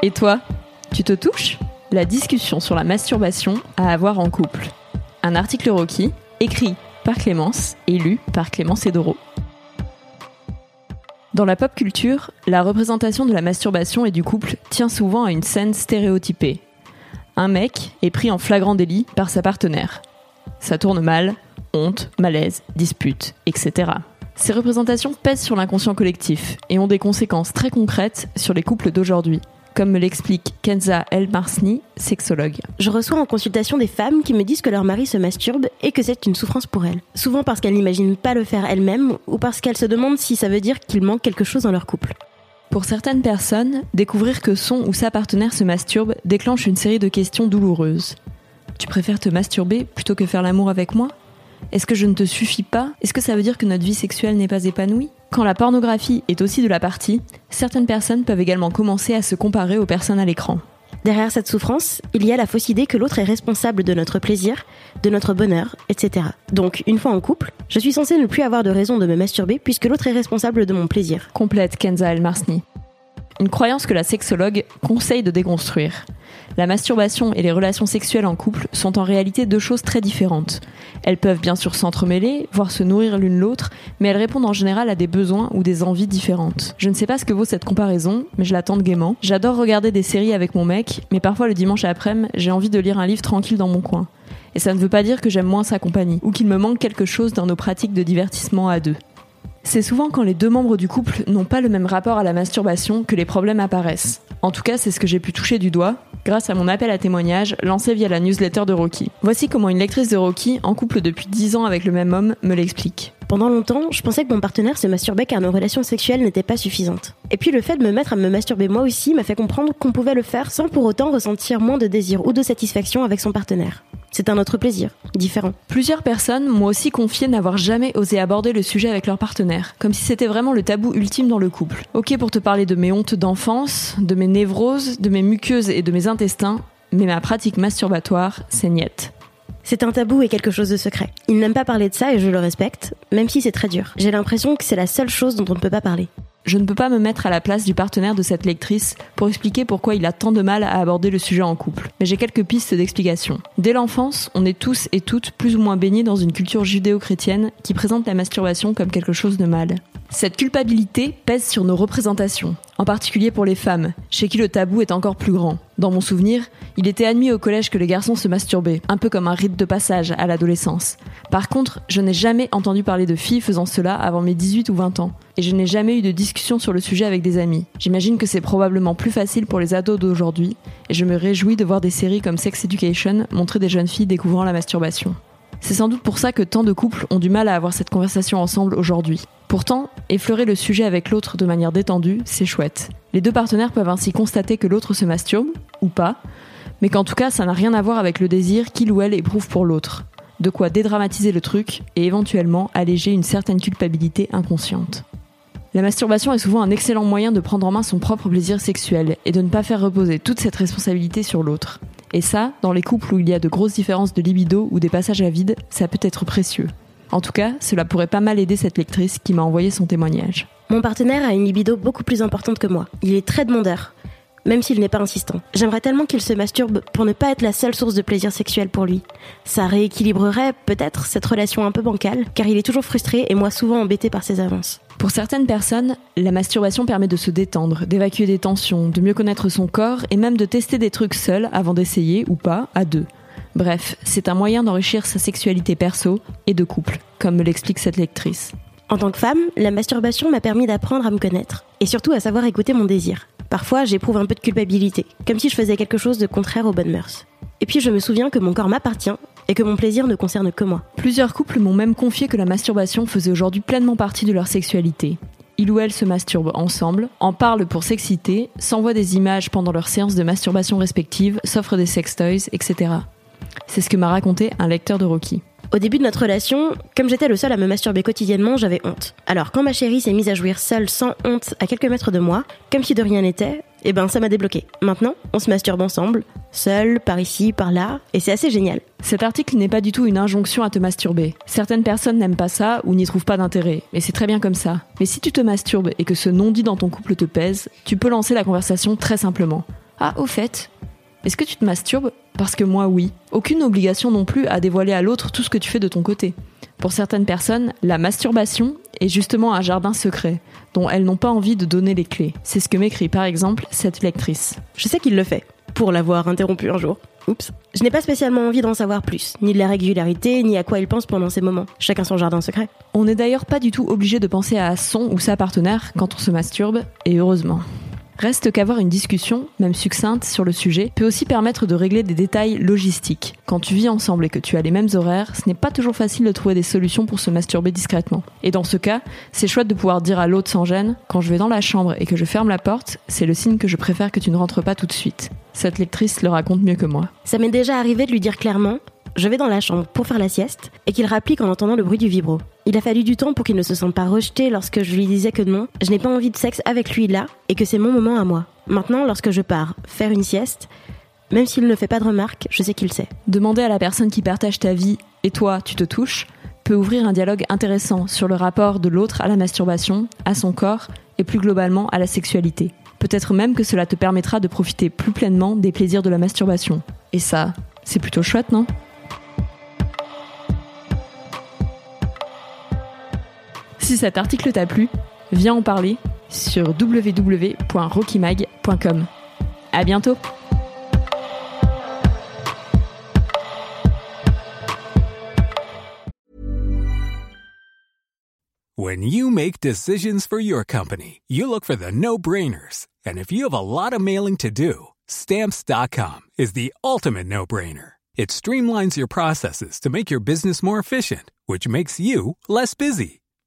Et toi, tu te touches La discussion sur la masturbation à avoir en couple. Un article Rocky, écrit par Clémence et lu par Clémence Edoro. Dans la pop culture, la représentation de la masturbation et du couple tient souvent à une scène stéréotypée. Un mec est pris en flagrant délit par sa partenaire. Ça tourne mal, honte, malaise, dispute, etc. Ces représentations pèsent sur l'inconscient collectif et ont des conséquences très concrètes sur les couples d'aujourd'hui, comme me l'explique Kenza El-Marsni, sexologue. Je reçois en consultation des femmes qui me disent que leur mari se masturbe et que c'est une souffrance pour elles. Souvent parce qu'elles n'imaginent pas le faire elles-mêmes ou parce qu'elles se demandent si ça veut dire qu'il manque quelque chose dans leur couple. Pour certaines personnes, découvrir que son ou sa partenaire se masturbe déclenche une série de questions douloureuses. Tu préfères te masturber plutôt que faire l'amour avec moi? Est-ce que je ne te suffis pas? Est-ce que ça veut dire que notre vie sexuelle n'est pas épanouie? Quand la pornographie est aussi de la partie, certaines personnes peuvent également commencer à se comparer aux personnes à l'écran. Derrière cette souffrance, il y a la fausse idée que l'autre est responsable de notre plaisir, de notre bonheur, etc. Donc, une fois en couple, je suis censée ne plus avoir de raison de me masturber puisque l'autre est responsable de mon plaisir. Complète Kenza El-Marsni. Une croyance que la sexologue conseille de déconstruire. La masturbation et les relations sexuelles en couple sont en réalité deux choses très différentes. Elles peuvent bien sûr s'entremêler, voire se nourrir l'une l'autre, mais elles répondent en général à des besoins ou des envies différentes. Je ne sais pas ce que vaut cette comparaison, mais je la tente gaiement. J'adore regarder des séries avec mon mec, mais parfois le dimanche après-midi, j'ai envie de lire un livre tranquille dans mon coin. Et ça ne veut pas dire que j'aime moins sa compagnie, ou qu'il me manque quelque chose dans nos pratiques de divertissement à deux. C'est souvent quand les deux membres du couple n'ont pas le même rapport à la masturbation que les problèmes apparaissent. En tout cas, c'est ce que j'ai pu toucher du doigt grâce à mon appel à témoignage lancé via la newsletter de Rocky. Voici comment une lectrice de Rocky, en couple depuis 10 ans avec le même homme, me l'explique. Pendant longtemps, je pensais que mon partenaire se masturbait car nos relations sexuelles n'étaient pas suffisantes. Et puis le fait de me mettre à me masturber moi aussi m'a fait comprendre qu'on pouvait le faire sans pour autant ressentir moins de désir ou de satisfaction avec son partenaire. C'est un autre plaisir, différent. Plusieurs personnes m'ont aussi confié n'avoir jamais osé aborder le sujet avec leur partenaire, comme si c'était vraiment le tabou ultime dans le couple. Ok pour te parler de mes hontes d'enfance, de mes névroses, de mes muqueuses et de mes intestins, mais ma pratique masturbatoire, c'est niette. C'est un tabou et quelque chose de secret. Il n'aime pas parler de ça et je le respecte, même si c'est très dur. J'ai l'impression que c'est la seule chose dont on ne peut pas parler. Je ne peux pas me mettre à la place du partenaire de cette lectrice pour expliquer pourquoi il a tant de mal à aborder le sujet en couple. Mais j'ai quelques pistes d'explication. Dès l'enfance, on est tous et toutes plus ou moins baignés dans une culture judéo-chrétienne qui présente la masturbation comme quelque chose de mal. Cette culpabilité pèse sur nos représentations, en particulier pour les femmes, chez qui le tabou est encore plus grand. Dans mon souvenir, il était admis au collège que les garçons se masturbaient, un peu comme un rite de passage à l'adolescence. Par contre, je n'ai jamais entendu parler de filles faisant cela avant mes 18 ou 20 ans, et je n'ai jamais eu de discussion sur le sujet avec des amis. J'imagine que c'est probablement plus facile pour les ados d'aujourd'hui, et je me réjouis de voir des séries comme Sex Education montrer des jeunes filles découvrant la masturbation. C'est sans doute pour ça que tant de couples ont du mal à avoir cette conversation ensemble aujourd'hui. Pourtant, effleurer le sujet avec l'autre de manière détendue, c'est chouette. Les deux partenaires peuvent ainsi constater que l'autre se masturbe, ou pas, mais qu'en tout cas ça n'a rien à voir avec le désir qu'il ou elle éprouve pour l'autre. De quoi dédramatiser le truc et éventuellement alléger une certaine culpabilité inconsciente. La masturbation est souvent un excellent moyen de prendre en main son propre plaisir sexuel et de ne pas faire reposer toute cette responsabilité sur l'autre. Et ça, dans les couples où il y a de grosses différences de libido ou des passages à vide, ça peut être précieux. En tout cas, cela pourrait pas mal aider cette lectrice qui m'a envoyé son témoignage. Mon partenaire a une libido beaucoup plus importante que moi. Il est très demandeur, même s'il n'est pas insistant. J'aimerais tellement qu'il se masturbe pour ne pas être la seule source de plaisir sexuel pour lui. Ça rééquilibrerait peut-être cette relation un peu bancale, car il est toujours frustré et moi souvent embêté par ses avances. Pour certaines personnes, la masturbation permet de se détendre, d'évacuer des tensions, de mieux connaître son corps et même de tester des trucs seul avant d'essayer ou pas à deux. Bref, c'est un moyen d'enrichir sa sexualité perso et de couple, comme me l'explique cette lectrice. En tant que femme, la masturbation m'a permis d'apprendre à me connaître et surtout à savoir écouter mon désir. Parfois, j'éprouve un peu de culpabilité, comme si je faisais quelque chose de contraire aux bonnes mœurs. Et puis je me souviens que mon corps m'appartient et que mon plaisir ne concerne que moi. Plusieurs couples m'ont même confié que la masturbation faisait aujourd'hui pleinement partie de leur sexualité. Il ou elle se masturbent ensemble, en parlent pour s'exciter, s'envoient des images pendant leurs séances de masturbation respectives, s'offrent des sextoys, etc. C'est ce que m'a raconté un lecteur de Rocky. Au début de notre relation, comme j'étais le seul à me masturber quotidiennement, j'avais honte. Alors quand ma chérie s'est mise à jouir seule sans honte à quelques mètres de moi, comme si de rien n'était, eh ben ça m'a débloqué. Maintenant, on se masturbe ensemble, seul, par ici, par là, et c'est assez génial. Cet article n'est pas du tout une injonction à te masturber. Certaines personnes n'aiment pas ça ou n'y trouvent pas d'intérêt, et c'est très bien comme ça. Mais si tu te masturbes et que ce non-dit dans ton couple te pèse, tu peux lancer la conversation très simplement. Ah, au fait, est-ce que tu te masturbes Parce que moi, oui. Aucune obligation non plus à dévoiler à l'autre tout ce que tu fais de ton côté. Pour certaines personnes, la masturbation est justement un jardin secret, dont elles n'ont pas envie de donner les clés. C'est ce que m'écrit par exemple cette lectrice. Je sais qu'il le fait, pour l'avoir interrompu un jour. Oups. Je n'ai pas spécialement envie d'en savoir plus, ni de la régularité, ni à quoi il pense pendant ces moments. Chacun son jardin secret. On n'est d'ailleurs pas du tout obligé de penser à son ou sa partenaire quand on se masturbe, et heureusement. Reste qu'avoir une discussion, même succincte, sur le sujet peut aussi permettre de régler des détails logistiques. Quand tu vis ensemble et que tu as les mêmes horaires, ce n'est pas toujours facile de trouver des solutions pour se masturber discrètement. Et dans ce cas, c'est chouette de pouvoir dire à l'autre sans gêne, quand je vais dans la chambre et que je ferme la porte, c'est le signe que je préfère que tu ne rentres pas tout de suite. Cette lectrice le raconte mieux que moi. Ça m'est déjà arrivé de lui dire clairement je vais dans la chambre pour faire la sieste et qu'il rapplique en entendant le bruit du vibro. Il a fallu du temps pour qu'il ne se sente pas rejeté lorsque je lui disais que non, je n'ai pas envie de sexe avec lui là et que c'est mon moment à moi. Maintenant, lorsque je pars faire une sieste, même s'il ne fait pas de remarques, je sais qu'il sait. Demander à la personne qui partage ta vie et toi, tu te touches peut ouvrir un dialogue intéressant sur le rapport de l'autre à la masturbation, à son corps et plus globalement à la sexualité. Peut-être même que cela te permettra de profiter plus pleinement des plaisirs de la masturbation. Et ça, c'est plutôt chouette, non? Si cet article t'a plu, viens en parler sur www.rockymag.com. À bientôt! When you make decisions for your company, you look for the no-brainers. And if you have a lot of mailing to do, stamps.com is the ultimate no-brainer. It streamlines your processes to make your business more efficient, which makes you less busy.